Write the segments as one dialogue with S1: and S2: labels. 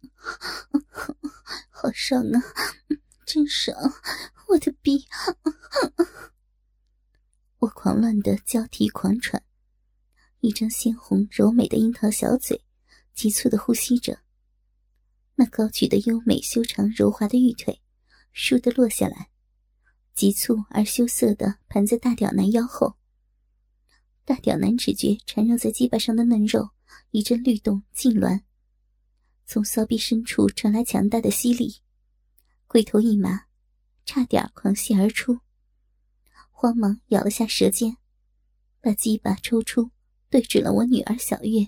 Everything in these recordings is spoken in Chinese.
S1: 好爽啊，真爽！我的逼！我狂乱的交替狂喘，一张鲜红柔美的樱桃小嘴，急促的呼吸着。那高举的优美修长柔滑的玉腿，倏地落下来，急促而羞涩的盘在大屌男腰后。大屌男只觉缠绕在鸡巴上的嫩肉一阵律动痉挛，从骚逼深处传来强大的吸力，龟头一麻，差点狂泻而出。慌忙咬了下舌尖，把鸡巴抽出，对准了我女儿小月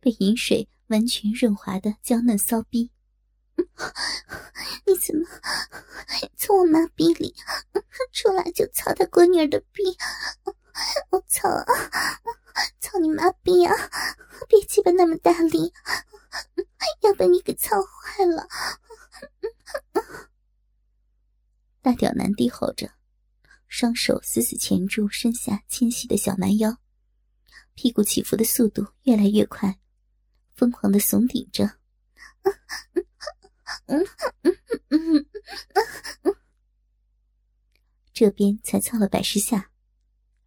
S1: 被饮水完全润滑的娇嫩骚逼。你怎么从我妈逼里出来就操他闺女儿的逼？我操啊！操你妈逼啊！别鸡巴那么大力，要被你给操坏了！大屌男低吼着，双手死死钳住身下纤细的小蛮腰，屁股起伏的速度越来越快，疯狂的耸顶着。这边才操了百十下，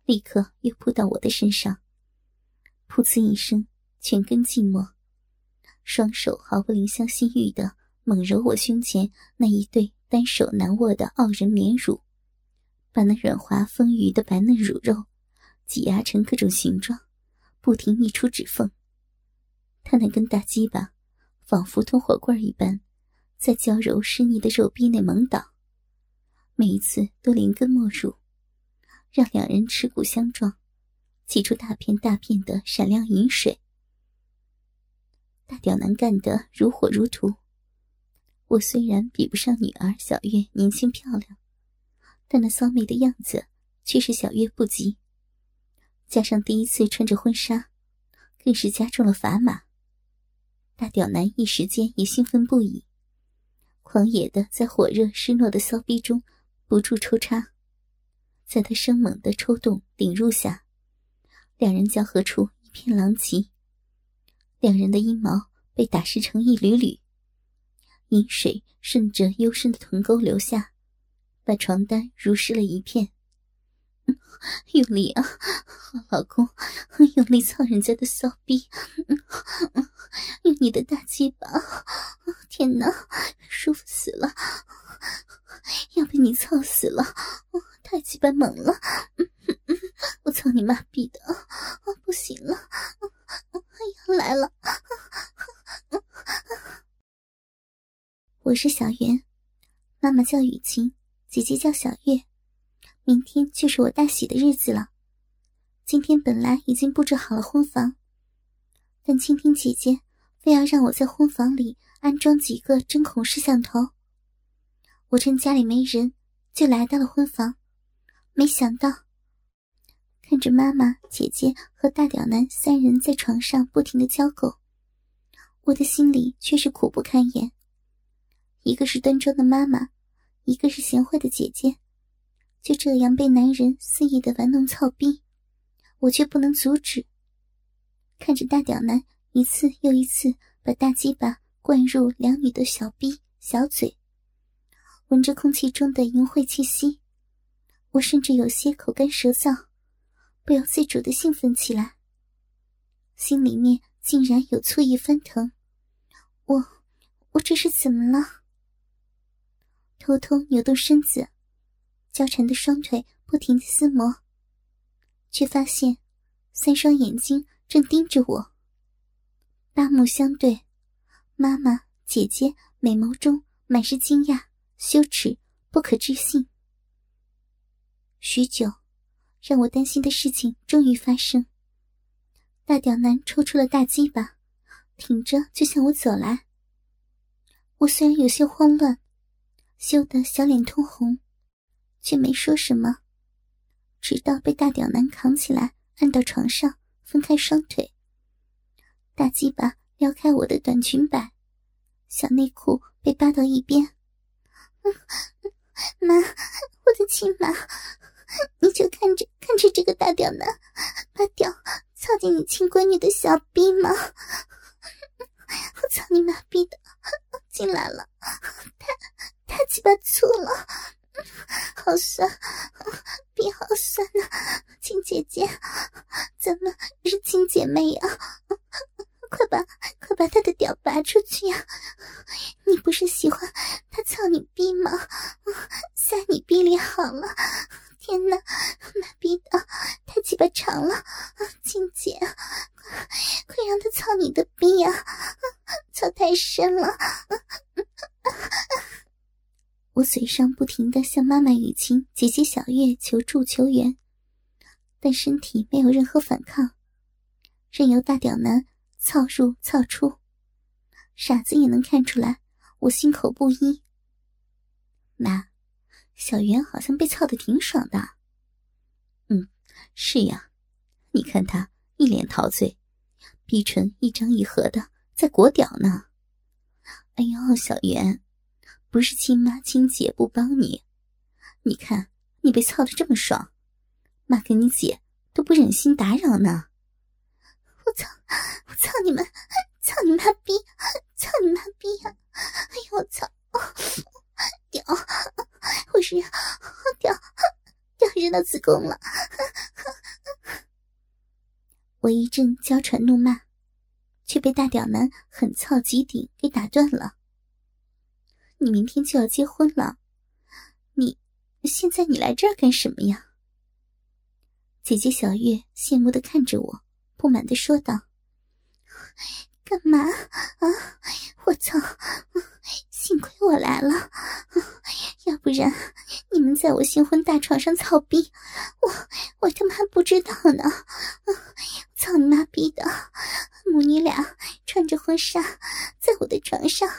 S1: 立刻又扑到我的身上，噗呲一声，全根静默，双手毫不怜香惜玉的猛揉我胸前那一对单手难握的傲人绵乳，把那软滑丰腴的白嫩乳肉挤压成各种形状，不停溢出指缝。他那根大鸡巴，仿佛通火棍一般。在娇柔湿腻的肉壁内猛倒，每一次都连根没入，让两人耻骨相撞，挤出大片大片的闪亮银水。大屌男干得如火如荼。我虽然比不上女儿小月年轻漂亮，但那骚媚的样子却是小月不及。加上第一次穿着婚纱，更是加重了砝码。大屌男一时间也兴奋不已。狂野的在火热湿糯的骚逼中不住抽插，在他生猛的抽动顶入下，两人交合处一片狼藉，两人的阴毛被打湿成一缕缕，阴水顺着幽深的臀沟流下，把床单濡湿了一片。用力啊，好老公，用力操人家的骚逼，用你的大鸡巴！天哪，舒服死了，要被你操死了！太鸡巴猛了，我操你妈逼的！啊不行了，要来了！我是小圆，妈妈叫雨晴，姐姐叫小月。明天就是我大喜的日子了。今天本来已经布置好了婚房，但倾听姐姐非要让我在婚房里安装几个针孔摄像头。我趁家里没人，就来到了婚房。没想到，看着妈妈、姐姐和大屌男三人在床上不停的交媾，我的心里却是苦不堪言。一个是端庄的妈妈，一个是贤惠的姐姐。就这样被男人肆意的玩弄操逼，我却不能阻止。看着大屌男一次又一次把大鸡巴灌入两女的小逼小嘴，闻着空气中的淫秽气息，我甚至有些口干舌燥，不由自主的兴奋起来。心里面竟然有醋意翻腾，我，我这是怎么了？偷偷扭动身子。娇缠的双腿不停的撕磨，却发现三双眼睛正盯着我。八目相对，妈妈、姐姐美眸中满是惊讶、羞耻、不可置信。许久，让我担心的事情终于发生。大屌男抽出了大鸡巴，挺着就向我走来。我虽然有些慌乱，羞得小脸通红。却没说什么，直到被大屌男扛起来，按到床上，分开双腿。大鸡巴撩开我的短裙摆，小内裤被扒到一边。妈，我的亲妈，你就看着看着这个大屌男把屌操进你亲闺女的小逼吗？我操你妈逼的，进来了，太太鸡巴粗了，好酸，逼好酸呐！亲姐姐，咱们是亲姐妹呀，快把快把他的屌拔出去呀！你不是喜欢他操你逼吗？塞你逼里好了。天哪，妈逼的太鸡巴长了！青姐，快快让他操你的逼呀！操太深了！我嘴上不停的向妈妈雨晴、姐姐小月求助求援，但身体没有任何反抗，任由大屌男操入操出。傻子也能看出来，我心口不一。妈。小袁好像被操的挺爽的。
S2: 嗯，是呀，你看他一脸陶醉，逼唇一张一合的在裹屌呢。哎呦，小袁，不是亲妈亲姐不帮你，你看你被操的这么爽，妈跟你姐都不忍心打扰呢。
S1: 操！我操你们！操你妈逼！操你妈逼呀！哎呦我操！屌！我是屌屌扔到子宫了！我一阵娇喘怒骂，却被大屌男狠操极顶给打断了。你明天就要结婚了，你现在你来这儿干什么呀？姐姐小月羡慕的看着我，不满的说道：“干嘛啊？我操！幸亏我来了。”要不然，你们在我新婚大床上操逼，我我他妈不知道呢！操你妈逼的，母女俩穿着婚纱，在我的床上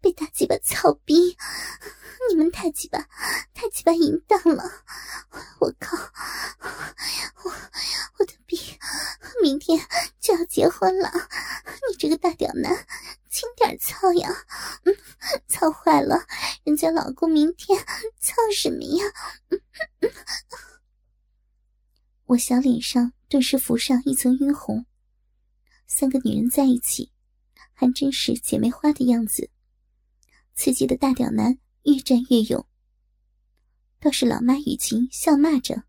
S1: 被大鸡巴操逼，你们太鸡巴太鸡巴淫荡了！我靠，我我，明天就要结婚了，你这个大屌男！轻点操呀，嗯，操坏了，人家老公明天操什么呀？我小脸上顿时浮上一层晕红。三个女人在一起，还真是姐妹花的样子。刺激的大屌男越战越勇。倒是老妈雨晴笑骂着：“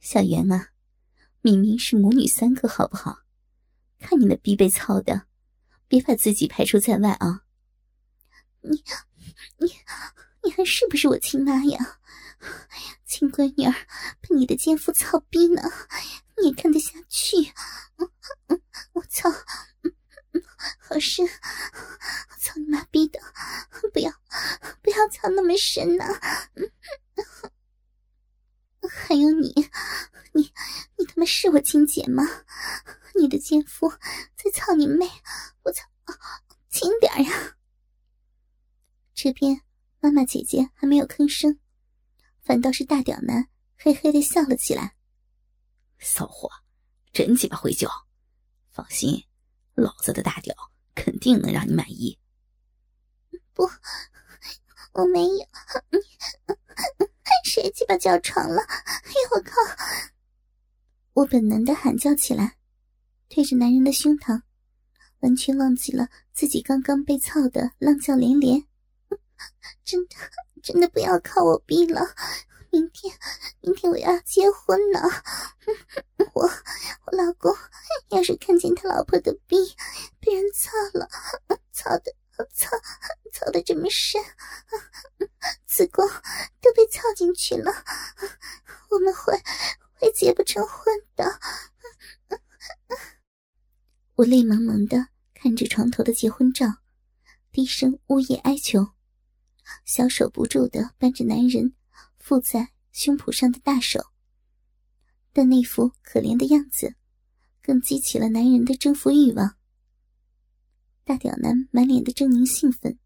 S2: 小袁啊，明明是母女三个，好不好？看你那逼被操的。”别把自己排除在外啊！
S1: 你、你、你还是不是我亲妈呀？亲闺女儿被你的奸夫操逼呢，你也看得下去？我操！好深！我操你妈逼的！不要，不要操那么深呐有你，你、你他妈是我亲姐吗？你的奸夫在操你妹！我操，轻点呀！这边妈妈姐姐还没有吭声，反倒是大屌男嘿嘿的笑了起来。
S2: 骚货，真鸡巴会叫！放心，老子的大屌肯定能让你满意。
S1: 不，我没有，谁鸡巴叫床了？哎呦我靠！我本能的喊叫起来。对着男人的胸膛，完全忘记了自己刚刚被操的浪叫连连。真的，真的不要靠我逼了！明天，明天我要结婚呢。我，我老公要是看见他老婆的逼被人操了，操的操操的这么深，子宫都被操进去了，我们会会结不成婚的。我泪蒙蒙的看着床头的结婚照，低声呜咽哀求，小手不住的扳着男人附在胸脯上的大手。但那副可怜的样子，更激起了男人的征服欲望。大屌男满脸的狰狞兴奋，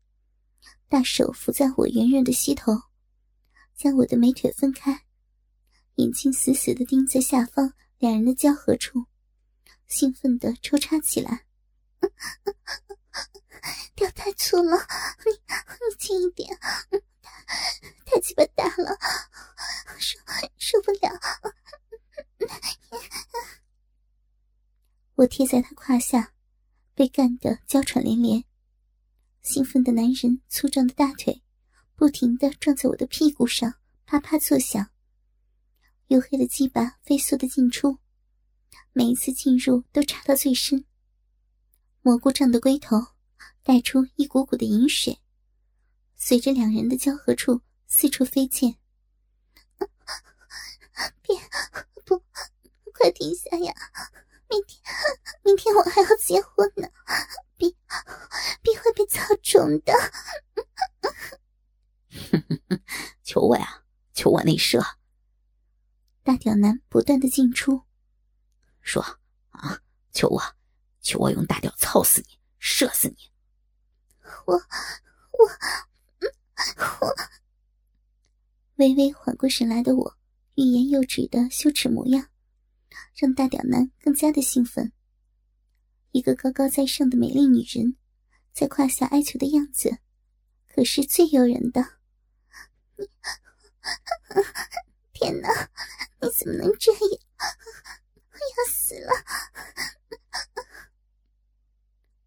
S1: 大手扶在我圆润的膝头，将我的美腿分开，眼睛死死的盯在下方两人的交合处。兴奋的抽插起来，屌太粗了，你你轻一点，太鸡巴大了，受受不了。我贴在他胯下，被干得娇喘连连，兴奋的男人粗壮的大腿不停的撞在我的屁股上，啪啪作响。黝黑的鸡巴飞速的进出，每一次进入都插到最深。蘑菇状的龟头带出一股股的饮水，随着两人的交合处四处飞溅。别，不，快停下呀！明天，明天我还要结婚呢，必必会被操肿的。
S2: 求我呀，求我内射！
S1: 大屌男不断的进出，
S2: 说啊，求我，求我用大屌操死你，射死你！
S1: 我，我，我……微微缓过神来的我，欲言又止的羞耻模样，让大屌男更加的兴奋。一个高高在上的美丽女人，在胯下哀求的样子，可是最诱人的。你 怎么能这样？我要死了！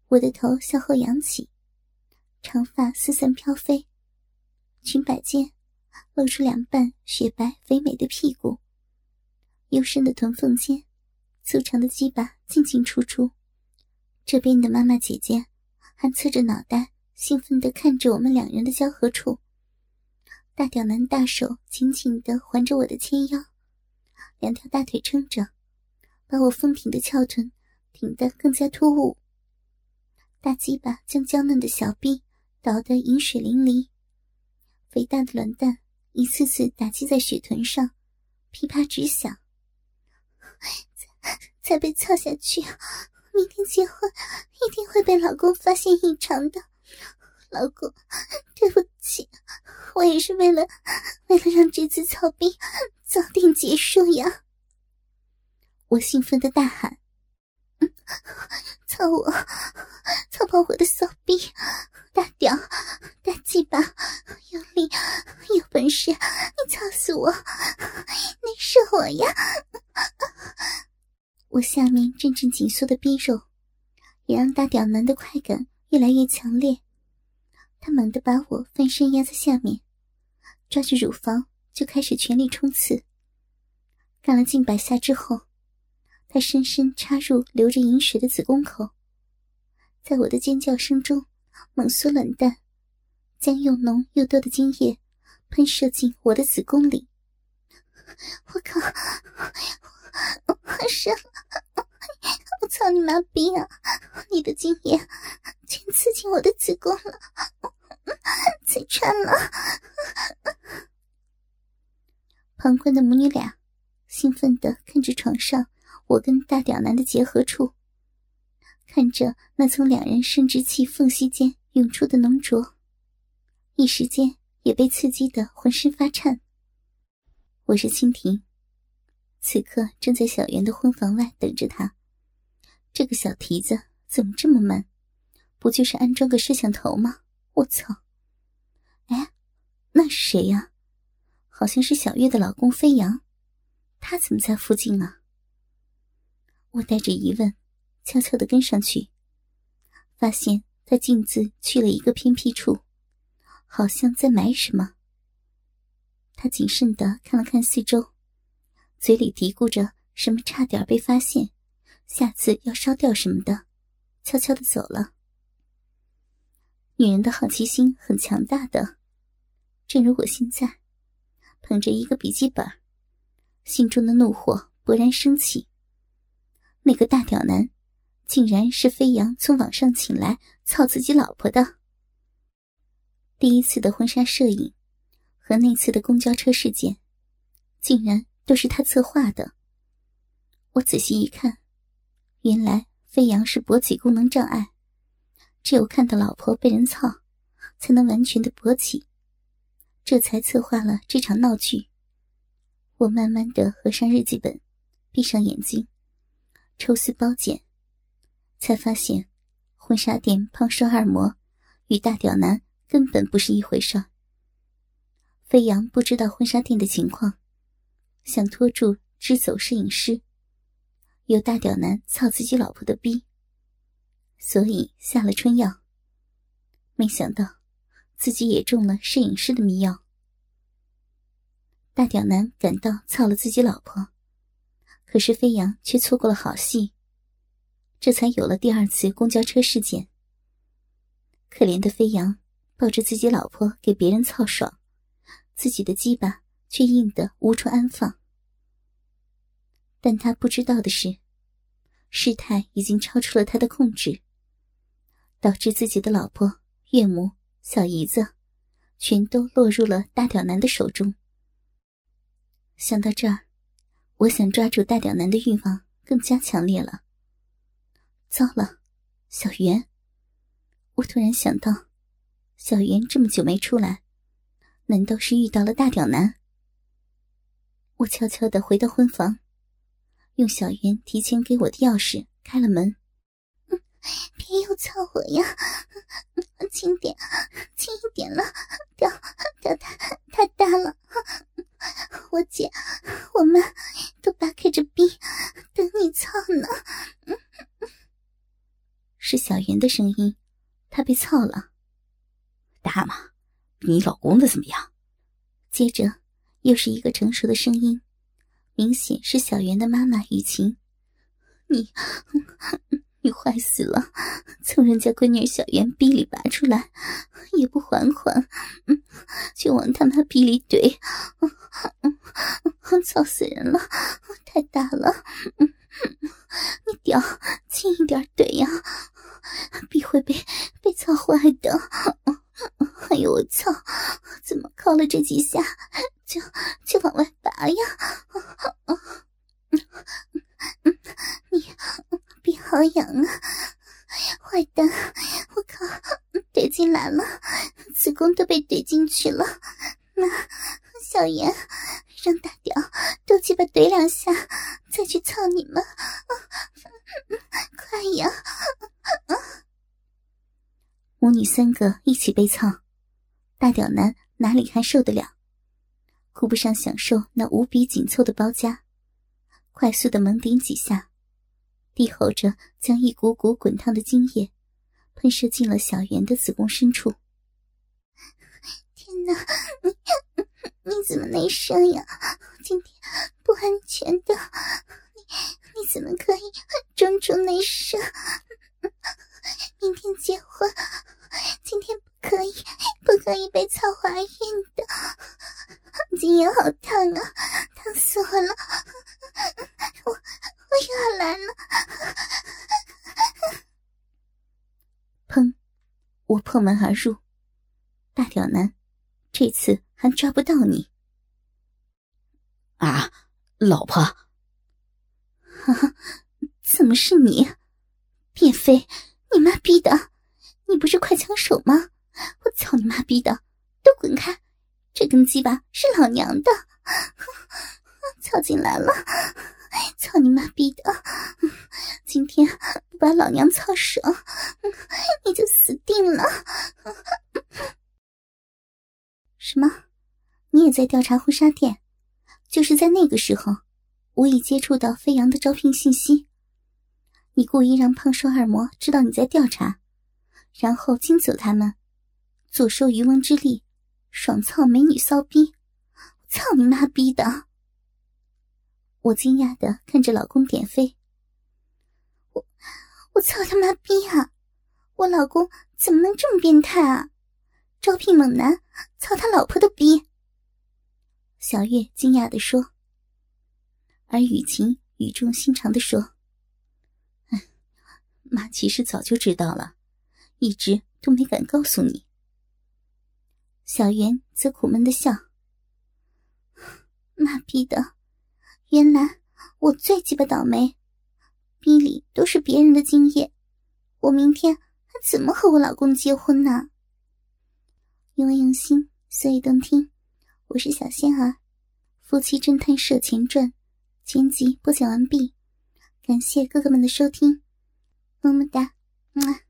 S1: 我的头向后扬起，长发四散飘飞，裙摆间露出两半雪白肥美的屁股，幽深的臀缝间，粗长的鸡巴进进出出。这边的妈妈姐姐还侧着脑袋，兴奋地看着我们两人的交合处。大屌男大手紧紧地环着我的纤腰。两条大腿撑着，把我丰挺的翘臀挺得更加突兀。大鸡巴将娇嫩的小臂捣得饮水淋漓，肥大的卵蛋一次次打击在雪臀上，噼啪直响。再再被操下去，明天结婚一定会被老公发现异常的。老公，对不起，我也是为了为了让这次操逼早点结束呀！我兴奋的大喊：“操我，操爆我的骚逼，大屌，大鸡巴，有力，有本事，你操死我，你射我呀！”我下面阵阵紧缩的逼肉，也让大屌男的快感越来越强烈。他猛地把我翻身压在下面，抓着乳房就开始全力冲刺。干了近百下之后，他深深插入流着饮水的子宫口，在我的尖叫声中猛缩卵蛋，将又浓又多的精液喷射进我的子宫里。我靠！我我射了！我操你妈逼啊！你的精液全刺进我的子宫了！再穿了！旁观的母女俩兴奋的看着床上我跟大屌男的结合处，看着那从两人生殖器缝隙间涌出的浓浊，一时间也被刺激的浑身发颤。我是蜻蜓，此刻正在小袁的婚房外等着他。这个小蹄子怎么这么慢？不就是安装个摄像头吗？我操！哎，那是谁呀？好像是小月的老公飞扬，他怎么在附近啊？我带着疑问，悄悄的跟上去，发现他径自去了一个偏僻处，好像在埋什么。他谨慎的看了看四周，嘴里嘀咕着什么差点被发现，下次要烧掉什么的，悄悄的走了。女人的好奇心很强大的，正如我现在，捧着一个笔记本，心中的怒火勃然升起。那个大屌男，竟然是飞扬从网上请来操自己老婆的。第一次的婚纱摄影，和那次的公交车事件，竟然都是他策划的。我仔细一看，原来飞扬是勃起功能障碍。只有看到老婆被人操，才能完全的勃起，这才策划了这场闹剧。我慢慢的合上日记本，闭上眼睛，抽丝剥茧，才发现婚纱店胖瘦二模与大屌男根本不是一回事。飞扬不知道婚纱店的情况，想拖住支走摄影师，有大屌男操自己老婆的逼。所以下了春药，没想到自己也中了摄影师的迷药。大屌男赶到操了自己老婆，可是飞扬却错过了好戏，这才有了第二次公交车事件。可怜的飞扬抱着自己老婆给别人操爽，自己的鸡巴却硬得无处安放。但他不知道的是，事态已经超出了他的控制，导致自己的老婆、岳母、小姨子，全都落入了大屌男的手中。想到这儿，我想抓住大屌男的欲望更加强烈了。糟了，小袁！我突然想到，小袁这么久没出来，难道是遇到了大屌男？我悄悄的回到婚房，用小袁提前给我的钥匙开了门。
S3: 别又操我呀！轻点，轻一点了，屌屌太太大了。我姐，我们都扒开着逼等你操呢。
S1: 是小袁的声音，她被操了。
S2: 大妈，你老公的怎么样？
S1: 接着又是一个成熟的声音，明显是小袁的妈妈雨晴。你，你坏死了！从人家闺女小圆逼里拔出来，也不缓缓，嗯就往他妈逼里怼。操死人了！太大了！你屌，轻一点怼呀，必会被被操坏的。哎呦我操！怎么靠了这几下就就往外拔呀？
S3: 你逼好痒啊！坏蛋！我靠，怼进来了，子宫都被怼进去了。那小严。让大屌多鸡巴怼两下，再去操你们！快呀！
S1: 母女三个一起被操，大屌男哪里还受得了？顾不上享受那无比紧凑的包夹，快速的猛顶几下，低吼着将一股股滚烫的精液喷射进了小圆的子宫深处。
S3: 天哪！你。你怎么没声呀？今天不安全的，你你怎么可以中出内射？明天结婚，今天不可以，不可以被操怀孕的。今夜好烫啊，烫死我了！我我又要来了！
S1: 砰！我破门而入，大屌男，这次。还抓不到你
S2: 啊，老婆！
S1: 哈哈，怎么是你？便飞，你妈逼的！你不是快枪手吗？我操你妈逼的！都滚开！这根鸡巴是老娘的，操进来了！操你妈逼的！今天不把老娘操爽，你就死定了！什么？你也在调查婚纱店，就是在那个时候，无意接触到飞扬的招聘信息。你故意让胖瘦二模知道你在调查，然后惊走他们，坐收渔翁之利，爽操美女骚逼！操你妈逼的！我惊讶的看着老公点飞，
S3: 我我操他妈逼啊！我老公怎么能这么变态啊？招聘猛男，操他老婆的逼！
S1: 小月惊讶的说，而雨晴语重心长的说：“哎妈其实早就知道了，一直都没敢告诉你。”小袁则苦闷的笑：“
S3: 妈逼的，原来我最鸡巴倒霉，逼里都是别人的精液，我明天还怎么和我老公结婚呢？”因为用心，所以动听。我是小仙儿，《夫妻侦探社前传》全集播讲完毕，感谢哥哥们的收听，么么哒，么。